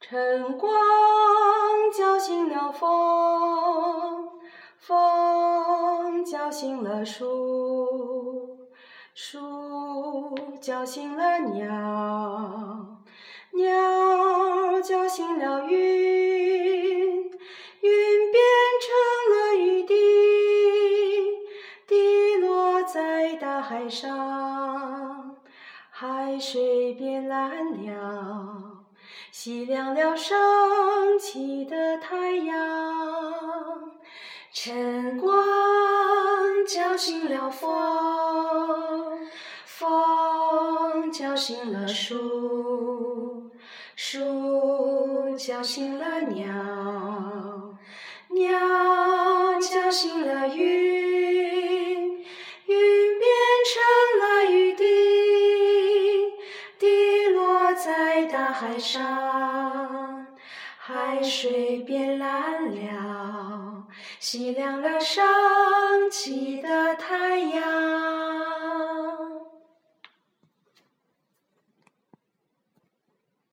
晨光叫醒了风，风叫醒了树，树叫醒了鸟，鸟叫醒了云，云变成了雨滴，滴落在大海上，海水变蓝了。熄亮了升起的太阳，晨光叫醒了风，风叫醒了树，树叫醒了鸟，鸟叫醒了云，在大海上，海水变蓝了，洗亮了升起的太阳。